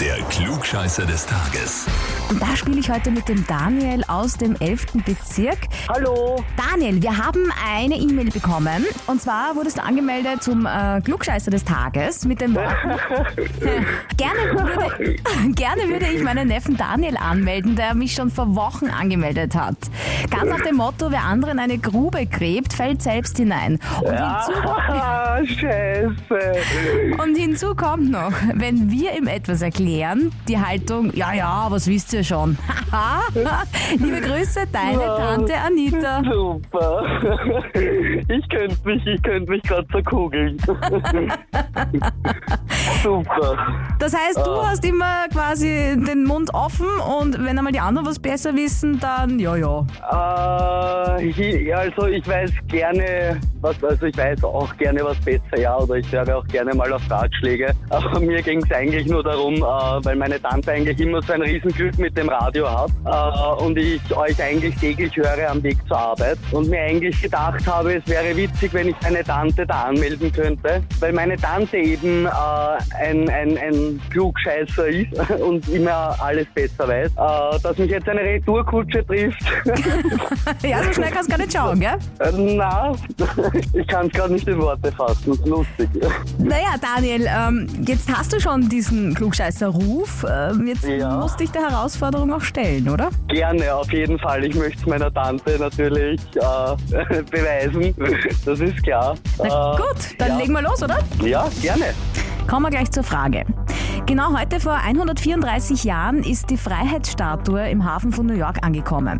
Der Klugscheißer des Tages. Und da spiele ich heute mit dem Daniel aus dem 11. Bezirk. Hallo. Daniel, wir haben eine E-Mail bekommen. Und zwar wurdest du angemeldet zum äh, Klugscheißer des Tages mit dem Worten. gerne, würde, gerne würde ich meinen Neffen Daniel anmelden, der mich schon vor Wochen angemeldet hat. Ganz nach dem Motto, wer anderen eine Grube gräbt, fällt selbst hinein. Und hinzu, scheiße. und hinzu kommt noch, wenn wir ihm etwas erklären, die Haltung, ja, ja, was wisst ihr schon? Liebe Grüße, deine Tante Anita. Super. Ich könnte mich, ich könnte mich gerade zerkugeln. Super. Das heißt, du hast immer quasi den Mund offen und wenn einmal die anderen was besser wissen, dann ja, ja. Äh, ja, also ich weiß gerne, was, also ich weiß auch gerne was besser, ja, oder ich höre auch gerne mal auf Ratschläge. Aber mir ging es eigentlich nur darum, äh, weil meine Tante eigentlich immer so ein Riesenglück mit dem Radio hat äh, und ich euch eigentlich täglich höre am Weg zur Arbeit und mir eigentlich gedacht habe, es wäre witzig, wenn ich meine Tante da anmelden könnte, weil meine Tante eben äh, ein, ein, ein Klugscheißer ist und immer alles besser weiß, äh, dass mich jetzt eine Retourkutsche trifft. Ja, so schnell kannst du gar nicht schauen, gell? Äh, Na, ich kann es gerade nicht in Worte fassen. Das ist lustig. Naja, Daniel, ähm, jetzt hast du schon diesen Klugscheißer-Ruf. Ähm, jetzt Ja. musst dich der Herausforderung auch stellen, oder? Gerne, auf jeden Fall. Ich möchte es meiner Tante natürlich äh, beweisen. Das ist klar. Na Äh, gut, dann ja. legen wir los, oder? Ja, gerne. Kommen wir gleich zur Frage. Genau heute vor 134 Jahren ist die Freiheitsstatue im Hafen von New York angekommen.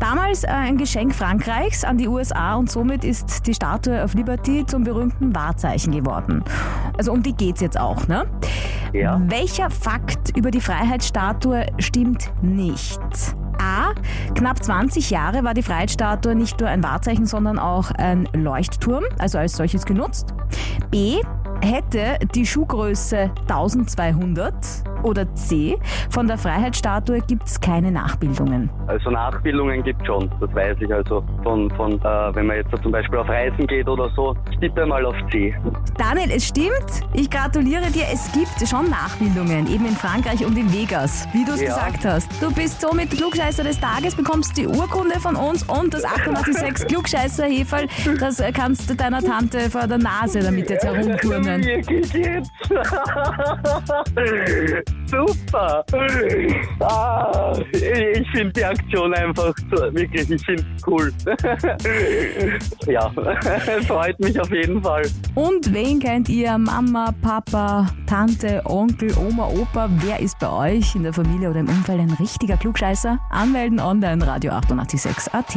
Damals äh, ein Geschenk Frankreichs an die USA und somit ist die Statue of Liberty zum berühmten Wahrzeichen geworden. Also um die geht's jetzt auch, ne? Ja. Welcher Fakt über die Freiheitsstatue stimmt nicht? A. Knapp 20 Jahre war die Freiheitsstatue nicht nur ein Wahrzeichen, sondern auch ein Leuchtturm, also als solches genutzt. B. Hätte die Schuhgröße 1200 oder C. Von der Freiheitsstatue gibt es keine Nachbildungen. Also Nachbildungen gibt schon, das weiß ich. Also von, von äh, wenn man jetzt zum Beispiel auf Reisen geht oder so, ich tippe mal auf C. Daniel, es stimmt. Ich gratuliere dir. Es gibt schon Nachbildungen, eben in Frankreich und in Vegas, wie du es Ja. gesagt hast. Du bist somit Klugscheißer des Tages, bekommst die Urkunde von uns und das 886 klugscheißer heferl Das äh, kannst du deiner Tante vor der Nase damit jetzt herumturnen. Wirklich jetzt? Super. Ah, ich finde die Aktion einfach so, wirklich, ich finde es cool. ja, freut mich auf jeden Fall. Und wen kennt ihr? Mama, Papa, Tante, Onkel, Oma, Opa? Wer ist bei euch in der Familie oder im Umfeld ein richtiger Klugscheißer? Anmelden online Radio 886 AT.